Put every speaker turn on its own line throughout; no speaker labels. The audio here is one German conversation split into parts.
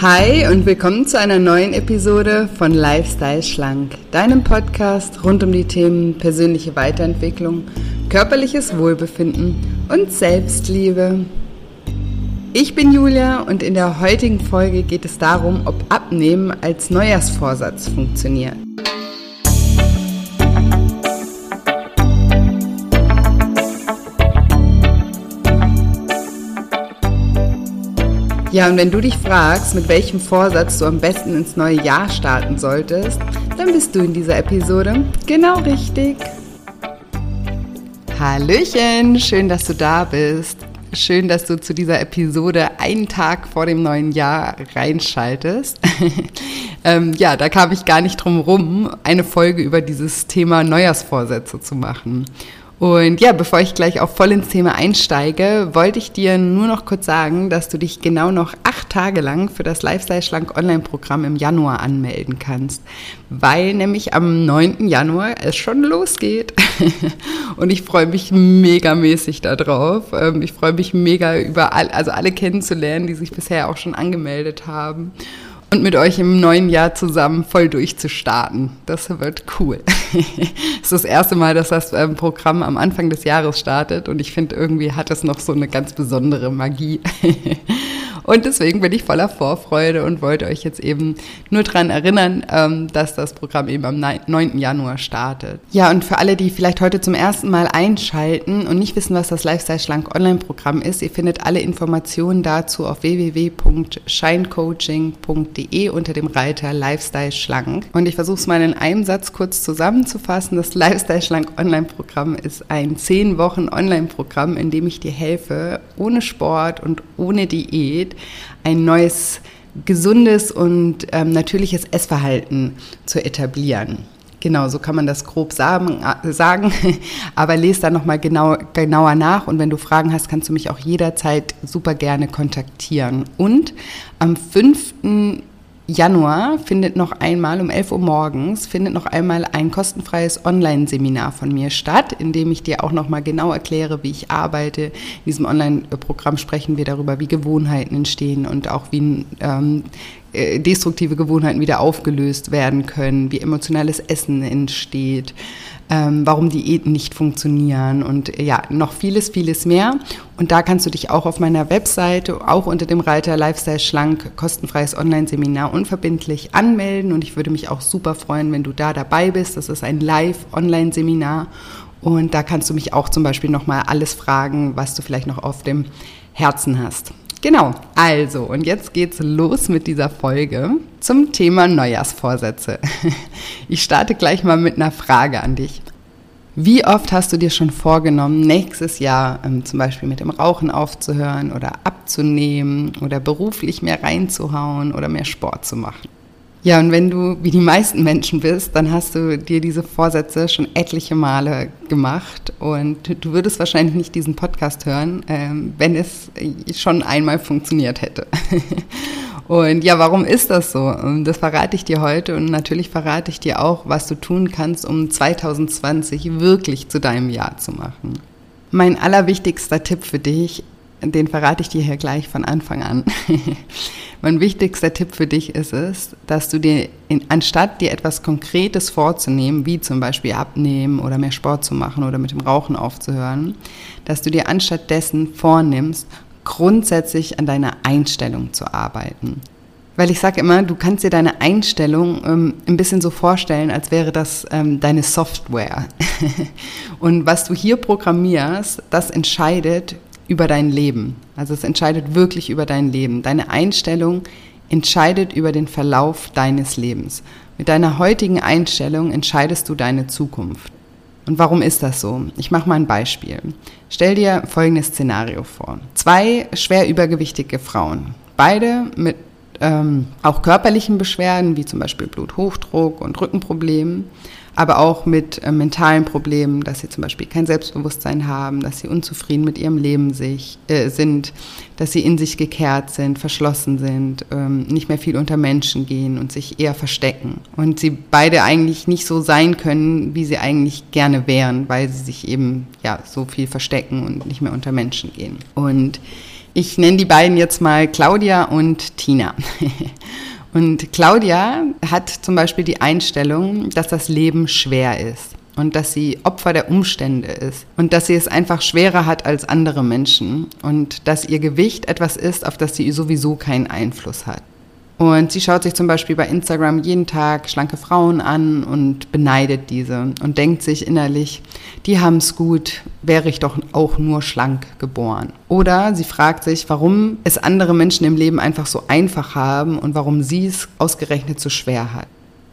Hi und willkommen zu einer neuen Episode von Lifestyle Schlank, deinem Podcast rund um die Themen persönliche Weiterentwicklung, körperliches Wohlbefinden und Selbstliebe. Ich bin Julia und in der heutigen Folge geht es darum, ob Abnehmen als Neujahrsvorsatz funktioniert. Ja, und wenn du dich fragst, mit welchem Vorsatz du am besten ins neue Jahr starten solltest, dann bist du in dieser Episode genau richtig. Hallöchen, schön, dass du da bist. Schön, dass du zu dieser Episode einen Tag vor dem neuen Jahr reinschaltest. ähm, ja, da kam ich gar nicht drum rum, eine Folge über dieses Thema Neujahrsvorsätze zu machen. Und ja, bevor ich gleich auch voll ins Thema einsteige, wollte ich dir nur noch kurz sagen, dass du dich genau noch acht Tage lang für das Lifestyle Schlank Online-Programm im Januar anmelden kannst, weil nämlich am 9. Januar es schon losgeht. Und ich freue mich megamäßig darauf. Ähm, ich freue mich mega über all, also alle kennenzulernen, die sich bisher auch schon angemeldet haben und mit euch im neuen Jahr zusammen voll durchzustarten. Das wird cool. Es ist das erste Mal, dass das ähm, Programm am Anfang des Jahres startet und ich finde, irgendwie hat es noch so eine ganz besondere Magie. Und deswegen bin ich voller Vorfreude und wollte euch jetzt eben nur daran erinnern, ähm, dass das Programm eben am 9. Januar startet. Ja, und für alle, die vielleicht heute zum ersten Mal einschalten und nicht wissen, was das Lifestyle Schlank Online-Programm ist, ihr findet alle Informationen dazu auf www.shinecoaching.de unter dem Reiter Lifestyle Schlank. Und ich versuche es mal in einem Satz kurz zusammenzufassen. Das Lifestyle Schlank Online-Programm ist ein 10 Wochen Online-Programm, in dem ich dir helfe, ohne Sport und ohne Diät ein neues, gesundes und ähm, natürliches Essverhalten zu etablieren. Genau, so kann man das grob sagen, äh, aber lese da nochmal genau, genauer nach und wenn du Fragen hast, kannst du mich auch jederzeit super gerne kontaktieren. Und am 5. Januar findet noch einmal um 11 Uhr morgens findet noch einmal ein kostenfreies Online-Seminar von mir statt, in dem ich dir auch noch mal genau erkläre, wie ich arbeite. In diesem Online-Programm sprechen wir darüber, wie Gewohnheiten entstehen und auch wie ähm, äh, destruktive Gewohnheiten wieder aufgelöst werden können, wie emotionales Essen entsteht ähm, warum Diäten nicht funktionieren und ja, noch vieles, vieles mehr. Und da kannst du dich auch auf meiner Webseite, auch unter dem Reiter Lifestyle Schlank, kostenfreies Online-Seminar unverbindlich anmelden. Und ich würde mich auch super freuen, wenn du da dabei bist. Das ist ein Live-Online-Seminar. Und da kannst du mich auch zum Beispiel nochmal alles fragen, was du vielleicht noch auf dem Herzen hast. Genau, also und jetzt geht's los mit dieser Folge zum Thema Neujahrsvorsätze. Ich starte gleich mal mit einer Frage an dich. Wie oft hast du dir schon vorgenommen, nächstes Jahr ähm, zum Beispiel mit dem Rauchen aufzuhören oder abzunehmen oder beruflich mehr reinzuhauen oder mehr Sport zu machen? Ja, und wenn du wie die meisten Menschen bist, dann hast du dir diese Vorsätze schon etliche Male gemacht und du würdest wahrscheinlich nicht diesen Podcast hören, ähm, wenn es schon einmal funktioniert hätte. Und ja, warum ist das so? Das verrate ich dir heute und natürlich verrate ich dir auch, was du tun kannst, um 2020 wirklich zu deinem Jahr zu machen. Mein allerwichtigster Tipp für dich, den verrate ich dir hier gleich von Anfang an. Mein wichtigster Tipp für dich ist es, dass du dir, in, anstatt dir etwas Konkretes vorzunehmen, wie zum Beispiel abnehmen oder mehr Sport zu machen oder mit dem Rauchen aufzuhören, dass du dir anstatt dessen vornimmst, grundsätzlich an deiner Einstellung zu arbeiten. Weil ich sage immer, du kannst dir deine Einstellung ähm, ein bisschen so vorstellen, als wäre das ähm, deine Software. Und was du hier programmierst, das entscheidet, über dein Leben. Also es entscheidet wirklich über dein Leben. Deine Einstellung entscheidet über den Verlauf deines Lebens. Mit deiner heutigen Einstellung entscheidest du deine Zukunft. Und warum ist das so? Ich mache mal ein Beispiel. Stell dir folgendes Szenario vor. Zwei schwer übergewichtige Frauen, beide mit ähm, auch körperlichen Beschwerden, wie zum Beispiel Bluthochdruck und Rückenproblemen aber auch mit äh, mentalen Problemen, dass sie zum Beispiel kein Selbstbewusstsein haben, dass sie unzufrieden mit ihrem Leben sich, äh, sind, dass sie in sich gekehrt sind, verschlossen sind, ähm, nicht mehr viel unter Menschen gehen und sich eher verstecken. Und sie beide eigentlich nicht so sein können, wie sie eigentlich gerne wären, weil sie sich eben ja so viel verstecken und nicht mehr unter Menschen gehen. Und Ich nenne die beiden jetzt mal Claudia und Tina. Und Claudia hat zum Beispiel die Einstellung, dass das Leben schwer ist und dass sie Opfer der Umstände ist und dass sie es einfach schwerer hat als andere Menschen und dass ihr Gewicht etwas ist, auf das sie sowieso keinen Einfluss hat. Und sie schaut sich zum Beispiel bei Instagram jeden Tag schlanke Frauen an und beneidet diese und denkt sich innerlich, die haben es gut, wäre ich doch auch nur schlank geboren. Oder sie fragt sich, warum es andere Menschen im Leben einfach so einfach haben und warum sie es ausgerechnet so schwer hat.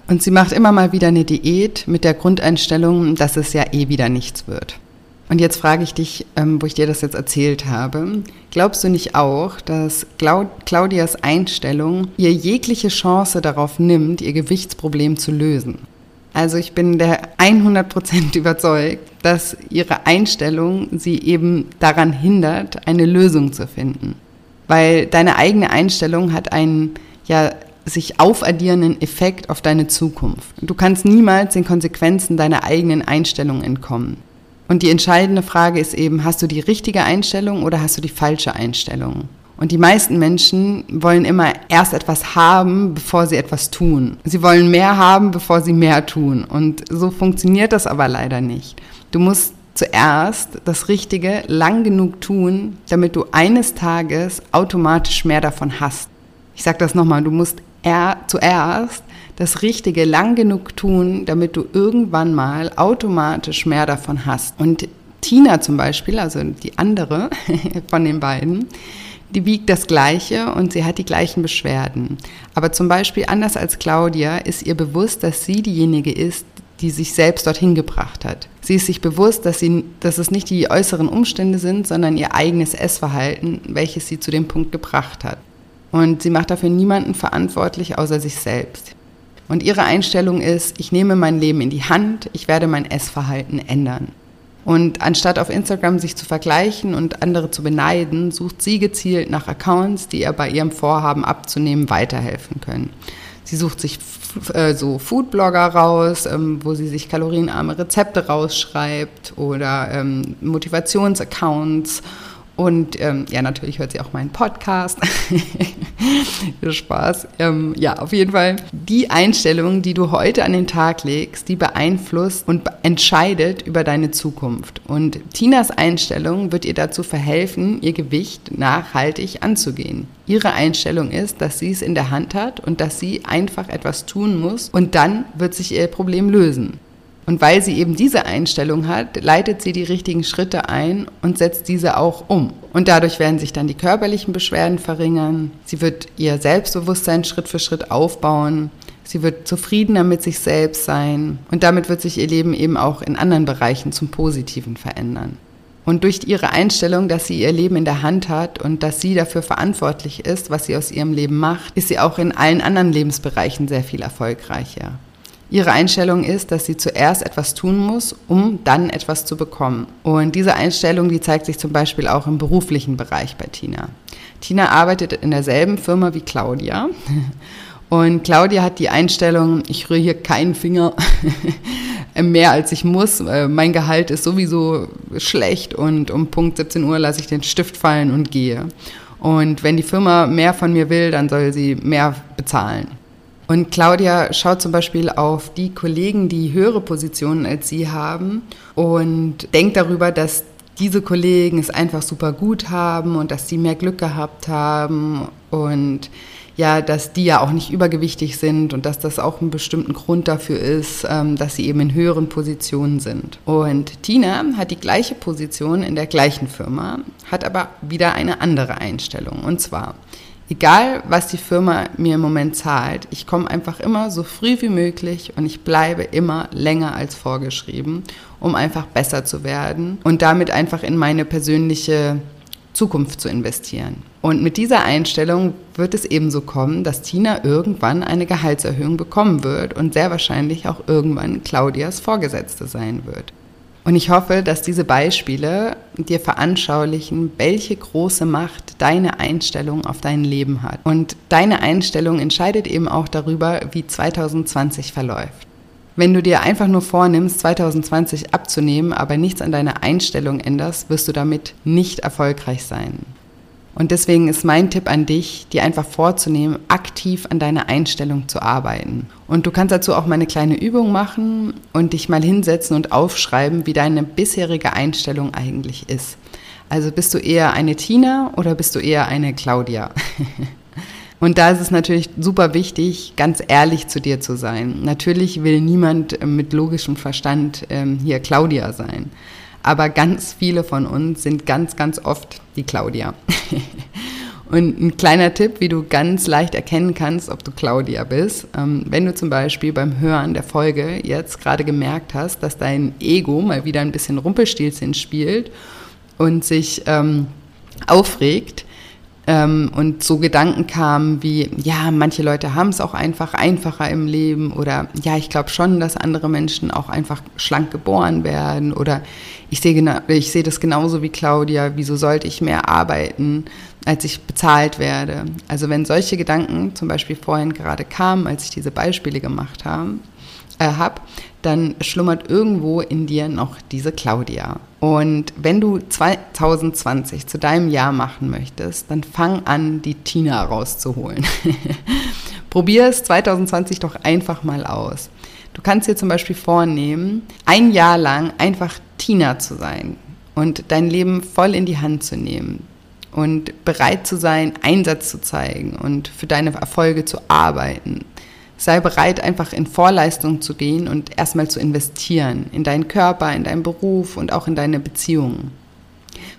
Und sie macht immer mal wieder eine Diät mit der Grundeinstellung, dass es ja eh wieder nichts wird. Und jetzt frage ich dich, ähm, wo ich dir das jetzt erzählt habe, glaubst du nicht auch, dass Claudias Einstellung ihr jegliche Chance darauf nimmt, ihr Gewichtsproblem zu lösen? Also ich bin der 100% überzeugt, dass ihre Einstellung sie eben daran hindert, eine Lösung zu finden. Weil deine eigene Einstellung hat einen ja sich aufaddierenden Effekt auf deine Zukunft. Du kannst niemals den Konsequenzen deiner eigenen Einstellung entkommen. Und die entscheidende Frage ist eben, hast du die richtige Einstellung oder hast du die falsche Einstellung? Und die meisten Menschen wollen immer erst etwas haben, bevor sie etwas tun. Sie wollen mehr haben, bevor sie mehr tun. Und so funktioniert das aber leider nicht. Du musst zuerst das Richtige lang genug tun, damit du eines Tages automatisch mehr davon hast. Ich sage das nochmal, du musst er, zuerst das Richtige lang genug tun, damit du irgendwann mal automatisch mehr davon hast. Und Tina zum Beispiel, also die andere von den beiden, die wiegt das Gleiche und sie hat die gleichen Beschwerden. Aber zum Beispiel anders als Claudia ist ihr bewusst, dass sie diejenige ist, die sich selbst dorthin gebracht hat. Sie ist sich bewusst, dass, sie, dass es nicht die äußeren Umstände sind, sondern ihr eigenes Essverhalten, welches sie zu dem Punkt gebracht hat. Und sie macht dafür niemanden verantwortlich außer sich selbst. Und ihre Einstellung ist, ich nehme mein Leben in die Hand, ich werde mein Essverhalten ändern. Und anstatt auf Instagram sich zu vergleichen und andere zu beneiden, sucht sie gezielt nach Accounts, die ihr bei ihrem Vorhaben abzunehmen weiterhelfen können. Sie sucht sich äh, so Foodblogger raus, ähm, wo sie sich kalorienarme Rezepte rausschreibt oder ähm, Motivationsaccounts und ähm, ja, natürlich hört sie auch meinen Podcast. Spaß. Ähm, ja, auf jeden Fall. Die Einstellung, die du heute an den Tag legst, die beeinflusst und entscheidet über deine Zukunft. Und Tinas Einstellung wird ihr dazu verhelfen, ihr Gewicht nachhaltig anzugehen. Ihre Einstellung ist, dass sie es in der Hand hat und dass sie einfach etwas tun muss und dann wird sich ihr Problem lösen. Und weil sie eben diese Einstellung hat, leitet sie die richtigen Schritte ein und setzt diese auch um. Und dadurch werden sich dann die körperlichen Beschwerden verringern. Sie wird ihr Selbstbewusstsein Schritt für Schritt aufbauen. Sie wird zufriedener mit sich selbst sein. Und damit wird sich ihr Leben eben auch in anderen Bereichen zum Positiven verändern. Und durch ihre Einstellung, dass sie ihr Leben in der Hand hat und dass sie dafür verantwortlich ist, was sie aus ihrem Leben macht, ist sie auch in allen anderen Lebensbereichen sehr viel erfolgreicher. Ihre Einstellung ist, dass sie zuerst etwas tun muss, um dann etwas zu bekommen. Und diese Einstellung, die zeigt sich zum Beispiel auch im beruflichen Bereich bei Tina. Tina arbeitet in derselben Firma wie Claudia. Und Claudia hat die Einstellung, ich rühre hier keinen Finger mehr als ich muss. Mein Gehalt ist sowieso schlecht und um Punkt 17 Uhr lasse ich den Stift fallen und gehe. Und wenn die Firma mehr von mir will, dann soll sie mehr bezahlen. Und Claudia schaut zum Beispiel auf die Kollegen, die höhere Positionen als sie haben und denkt darüber, dass diese Kollegen es einfach super gut haben und dass sie mehr Glück gehabt haben und ja, dass die ja auch nicht übergewichtig sind und dass das auch einen bestimmten Grund dafür ist, ähm, dass sie eben in höheren Positionen sind. Und Tina hat die gleiche Position in der gleichen Firma, hat aber wieder eine andere Einstellung. Und zwar, egal was die Firma mir im Moment zahlt, ich komme einfach immer so früh wie möglich und ich bleibe immer länger als vorgeschrieben, um einfach besser zu werden und damit einfach in meine persönliche Zukunft zu investieren. Und mit dieser Einstellung wird es ebenso kommen, dass Tina irgendwann eine Gehaltserhöhung bekommen wird und sehr wahrscheinlich auch irgendwann Claudias Vorgesetzte sein wird. Und ich hoffe, dass diese Beispiele dir veranschaulichen, welche große Macht deine Einstellung auf dein Leben hat. Und deine Einstellung entscheidet eben auch darüber, wie 2020 verläuft. Wenn du dir einfach nur vornimmst, 2020 abzunehmen, aber nichts an deiner Einstellung änderst, wirst du damit nicht erfolgreich sein. Und deswegen ist mein Tipp an dich, dir einfach vorzunehmen, aktiv an deiner Einstellung zu arbeiten. Und du kannst dazu auch mal eine kleine Übung machen und dich mal hinsetzen und aufschreiben, wie deine bisherige Einstellung eigentlich ist. Also bist du eher eine Tina oder bist du eher eine Claudia? Und da ist es natürlich super wichtig, ganz ehrlich zu dir zu sein. Natürlich will niemand mit logischem Verstand ähm, hier Claudia sein. Aber ganz viele von uns sind ganz, ganz oft die Claudia. Und ein kleiner Tipp, wie du ganz leicht erkennen kannst, ob du Claudia bist. Ähm, wenn du zum Beispiel beim Hören der Folge jetzt gerade gemerkt hast, dass dein Ego mal wieder ein bisschen Rumpelstilzchen spielt und sich ähm, aufregt, ähm, und so Gedanken kamen wie, ja, manche Leute haben es auch einfach einfacher im Leben oder ja, ich glaube schon, dass andere Menschen auch einfach schlank geboren werden oder ich sehe genau, ich sehe das genauso wie Claudia, wieso sollte ich mehr arbeiten, als ich bezahlt werde? Also wenn solche Gedanken zum Beispiel vorhin gerade kamen, als ich diese Beispiele gemacht habe, äh, habe, dann schlummert irgendwo in dir noch diese Claudia. Und wenn du 2020 zu deinem Jahr machen möchtest, dann fang an, die Tina rauszuholen. Probier es 2020 doch einfach mal aus. Du kannst dir zum Beispiel vornehmen, ein Jahr lang einfach Tina zu sein und dein Leben voll in die Hand zu nehmen und bereit zu sein, Einsatz zu zeigen und für deine Erfolge zu arbeiten Sei bereit, einfach in Vorleistung zu gehen und erstmal zu investieren in deinen Körper, in deinen Beruf und auch in deine Beziehungen.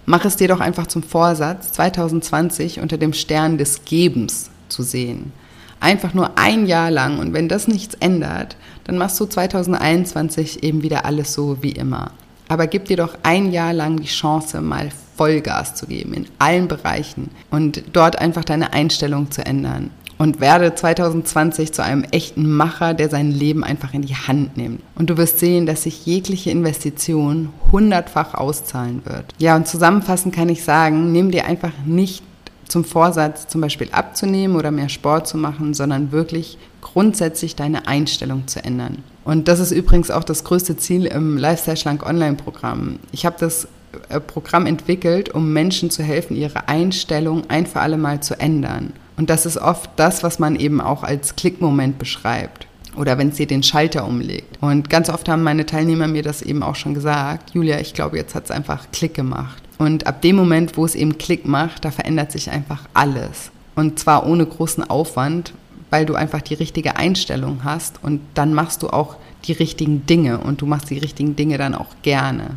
Mach es dir doch einfach zum Vorsatz, 2020 unter dem Stern des Gebens zu sehen. Einfach nur ein Jahr lang und wenn das nichts ändert, dann machst du 2021 eben wieder alles so wie immer. Aber gib dir doch ein Jahr lang die Chance, mal Vollgas zu geben in allen Bereichen und dort einfach deine Einstellung zu ändern und werde 2020 zu einem echten Macher, der sein Leben einfach in die Hand nimmt. Und du wirst sehen, dass sich jegliche Investition hundertfach auszahlen wird. Ja, und zusammenfassend kann ich sagen, nimm dir einfach nicht zum Vorsatz, zum Beispiel abzunehmen oder mehr Sport zu machen, sondern wirklich grundsätzlich deine Einstellung zu ändern. Und das ist übrigens auch das größte Ziel im Lifestyle Schlank Online-Programm. Ich habe das äh, Programm entwickelt, um Menschen zu helfen, ihre Einstellung ein für alle Mal zu ändern. Und das ist oft das, was man eben auch als Klickmoment beschreibt. Oder wenn es dir den Schalter umlegt. Und ganz oft haben meine Teilnehmer mir das eben auch schon gesagt. Julia, ich glaube, jetzt hat es einfach Klick gemacht. Und ab dem Moment, wo es eben Klick macht, da verändert sich einfach alles. Und zwar ohne großen Aufwand, weil du einfach die richtige Einstellung hast und dann machst du auch die richtigen Dinge und du machst die richtigen Dinge dann auch gerne.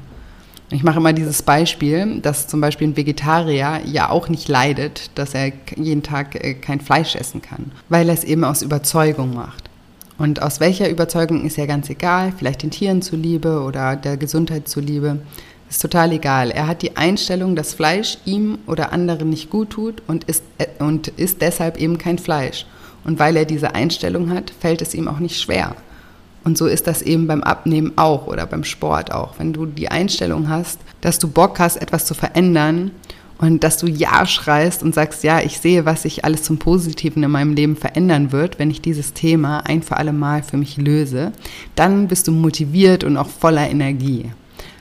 Ich mache immer dieses Beispiel, dass zum Beispiel ein Vegetarier ja auch nicht leidet, dass er jeden Tag äh, kein Fleisch essen kann, weil er es eben aus Überzeugung macht. Und aus welcher Überzeugung ist ja ganz egal, vielleicht den Tieren zuliebe oder der Gesundheit zuliebe, ist total egal. Er hat die Einstellung, dass Fleisch ihm oder anderen nicht gut tut und isst, äh, und isst deshalb eben kein Fleisch. Und weil er diese Einstellung hat, fällt es ihm auch nicht schwer. Und so ist das eben beim Abnehmen auch oder beim Sport auch. Wenn du die Einstellung hast, dass du Bock hast, etwas zu verändern und dass du Ja schreist und sagst, ja, ich sehe, was sich alles zum Positiven in meinem Leben verändern wird, wenn ich dieses Thema ein für alle Mal für mich löse, dann bist du motiviert und auch voller Energie.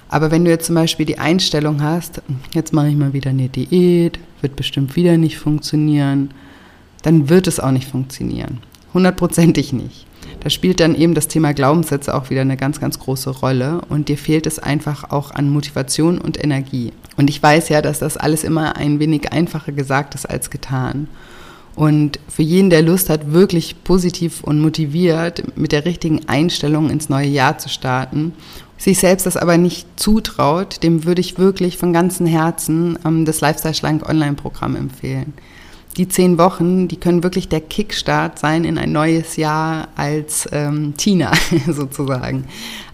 Aber wenn du jetzt zum Beispiel die Einstellung hast, jetzt mache ich mal wieder eine Diät, wird bestimmt wieder nicht funktionieren, dann wird es auch nicht funktionieren. Hundertprozentig nicht. Da spielt dann eben das Thema Glaubenssätze auch wieder eine ganz, ganz große Rolle und dir fehlt es einfach auch an Motivation und Energie. Und ich weiß ja, dass das alles immer ein wenig einfacher gesagt ist als getan. Und für jeden, der Lust hat, wirklich positiv und motiviert mit der richtigen Einstellung ins neue Jahr zu starten, sich selbst das aber nicht zutraut, dem würde ich wirklich von ganzem Herzen ähm, das Lifestyle Schlank Online-Programm empfehlen die zehn Wochen, die können wirklich der Kickstart sein in ein neues Jahr als ähm, Tina sozusagen.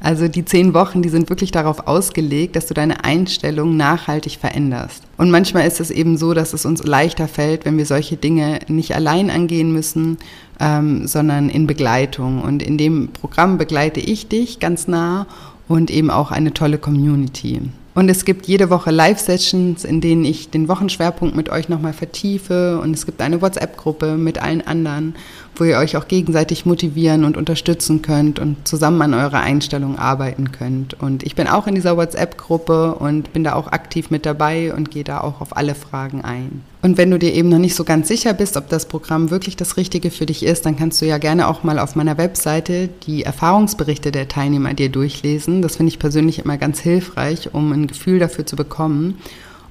Also die zehn Wochen, die sind wirklich darauf ausgelegt, dass du deine Einstellung nachhaltig veränderst. Und manchmal ist es eben so, dass es uns leichter fällt, wenn wir solche Dinge nicht allein angehen müssen, ähm, sondern in Begleitung. Und in dem Programm begleite ich dich ganz nah und eben auch eine tolle Community. Und es gibt jede Woche Live-Sessions, in denen ich den Wochenschwerpunkt mit euch nochmal vertiefe. Und es gibt eine WhatsApp-Gruppe mit allen anderen, wo ihr euch auch gegenseitig motivieren und unterstützen könnt und zusammen an eurer Einstellung arbeiten könnt. Und ich bin auch in dieser WhatsApp-Gruppe und bin da auch aktiv mit dabei und gehe da auch auf alle Fragen ein. Und wenn du dir eben noch nicht so ganz sicher bist, ob das Programm wirklich das Richtige für dich ist, dann kannst du ja gerne auch mal auf meiner Webseite die Erfahrungsberichte der Teilnehmer dir durchlesen. Das finde ich persönlich immer ganz hilfreich, um ein Gefühl dafür zu bekommen,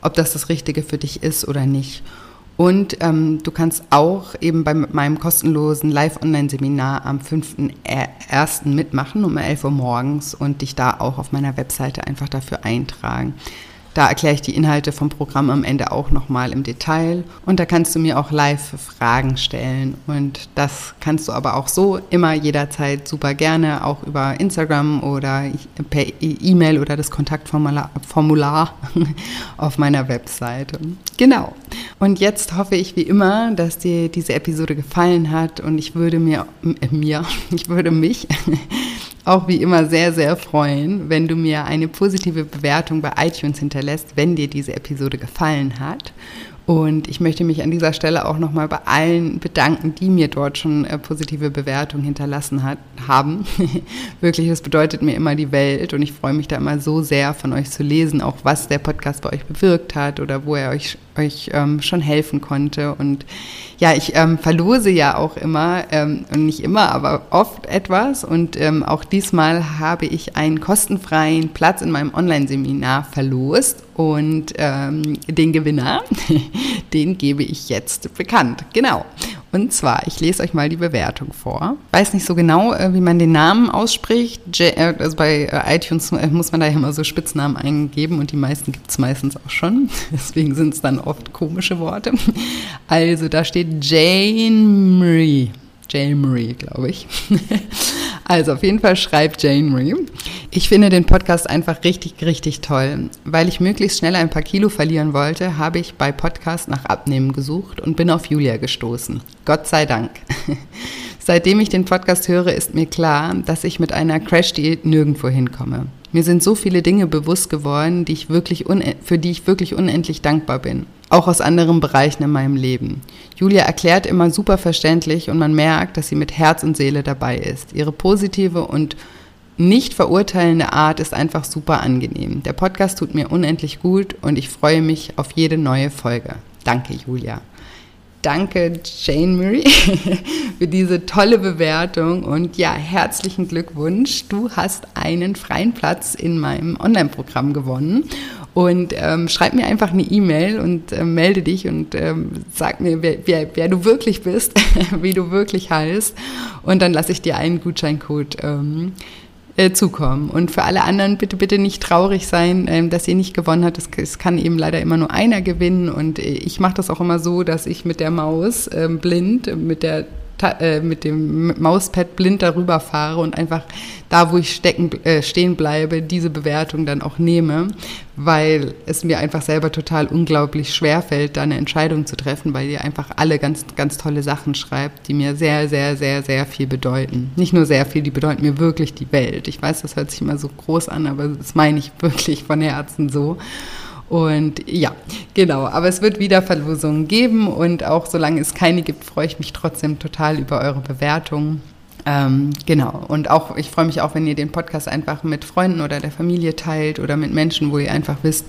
ob das das Richtige für dich ist oder nicht. Und ähm, du kannst auch eben bei meinem kostenlosen Live-Online-Seminar am 5.1. mitmachen um 11 Uhr morgens und dich da auch auf meiner Webseite einfach dafür eintragen. Da erkläre ich die Inhalte vom Programm am Ende auch nochmal im Detail. Und da kannst du mir auch live Fragen stellen. Und das kannst du aber auch so immer jederzeit super gerne, auch über Instagram oder per E-Mail oder das Kontaktformular auf meiner Webseite. Genau. Und jetzt hoffe ich wie immer, dass dir diese Episode gefallen hat und ich würde mir, äh, mir, ich würde mich auch wie immer sehr, sehr freuen, wenn du mir eine positive Bewertung bei iTunes hinterlässt, wenn dir diese Episode gefallen hat. Und ich möchte mich an dieser Stelle auch nochmal bei allen bedanken, die mir dort schon äh, positive Bewertungen hinterlassen hat, haben. Wirklich, das bedeutet mir immer die Welt und ich freue mich da immer so sehr von euch zu lesen, auch was der Podcast bei euch bewirkt hat oder wo er euch, euch ähm, schon helfen konnte. Und ja, ich ähm, verlose ja auch immer, ähm, nicht immer, aber oft etwas. Und ähm, auch diesmal habe ich einen kostenfreien Platz in meinem Online-Seminar verlost. Und ähm, den Gewinner, den gebe ich jetzt bekannt. Genau. Und zwar, ich lese euch mal die Bewertung vor. Weiß nicht so genau, äh, wie man den Namen ausspricht. Äh, also bei äh, iTunes muss man da ja immer so Spitznamen eingeben und die meisten gibt es meistens auch schon. Deswegen sind es dann oft komische Worte. Also da steht Jane Marie. Jane Marie, glaube ich. Also auf jeden Fall schreibt Jane Marie. Ich finde den Podcast einfach richtig, richtig toll. Weil ich möglichst schnell ein paar Kilo verlieren wollte, habe ich bei Podcast nach Abnehmen gesucht und bin auf Julia gestoßen. Gott sei Dank. Seitdem ich den Podcast höre, ist mir klar, dass ich mit einer Crash-Diät nirgendwo hinkomme. Mir sind so viele Dinge bewusst geworden, die ich wirklich für die ich wirklich unendlich dankbar bin auch aus anderen Bereichen in meinem Leben. Julia erklärt immer super verständlich und man merkt, dass sie mit Herz und Seele dabei ist. Ihre positive und nicht verurteilende Art ist einfach super angenehm. Der Podcast tut mir unendlich gut und ich freue mich auf jede neue Folge. Danke, Julia. Danke, Jane Murray, für diese tolle Bewertung und ja, herzlichen Glückwunsch. Du hast einen freien Platz in meinem Online-Programm gewonnen und ähm, schreib mir einfach eine E-Mail und äh, melde dich und ähm, sag mir, wer, wer, wer du wirklich bist, wie du wirklich heißt. Und dann lasse ich dir einen Gutscheincode ähm, äh, zukommen. Und für alle anderen bitte, bitte nicht traurig sein, ähm, dass ihr nicht gewonnen habt. Es, es, kann eben leider immer nur einer gewinnen. Und äh, ich mache das auch immer so, dass ich mit der Maus ähm, blind, mit der äh, mit dem Mauspad blind darüber fahre und einfach da, wo ich stecken, äh, stehen bleibe, diese Bewertung dann auch nehme, weil es mir einfach selber total unglaublich schwer fällt, da eine Entscheidung zu treffen, weil ihr einfach alle ganz, ganz tolle Sachen schreibt, die mir sehr, sehr, sehr, sehr viel bedeuten. Nicht nur sehr viel, die bedeuten mir wirklich die Welt. Ich weiß, das hört sich immer so groß an, aber das meine ich wirklich von Herzen so. Und ja, genau. Aber es wird wieder Verlosungen geben und auch solange es keine gibt, freue ich mich trotzdem total über eure Bewertungen. Ähm, genau. Und auch, ich freue mich auch, wenn ihr den Podcast einfach mit Freunden oder der Familie teilt oder mit Menschen, wo ihr einfach wisst,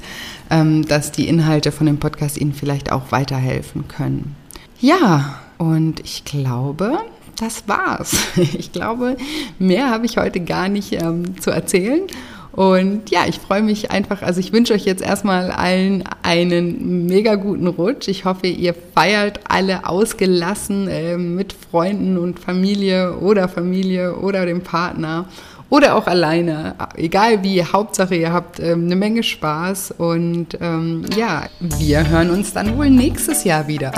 ähm, dass die Inhalte von dem Podcast ihnen vielleicht auch weiterhelfen können. Ja, und ich glaube, das war's. Ich glaube, mehr habe ich heute gar nicht ähm, zu erzählen. Und ja, ich freue mich einfach, also ich wünsche euch jetzt erstmal allen einen mega guten Rutsch. Ich hoffe, ihr feiert alle ausgelassen äh, mit Freunden und Familie oder Familie oder dem Partner oder auch alleine. Egal wie, Hauptsache ihr habt ähm, eine Menge Spaß und ähm, ja, wir hören uns dann wohl nächstes Jahr wieder.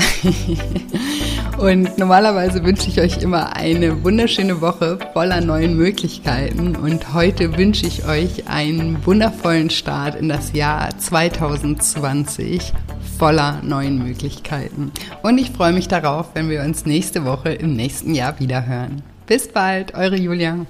und normalerweise wünsche ich euch immer eine wunderschöne Woche voller neuen Möglichkeiten und heute wünsche ich euch einen wundervollen Start in das Jahr 2020 voller neuen Möglichkeiten. Und ich freue mich darauf, wenn wir uns nächste Woche im nächsten Jahr wieder hören. Bis bald, eure Julia.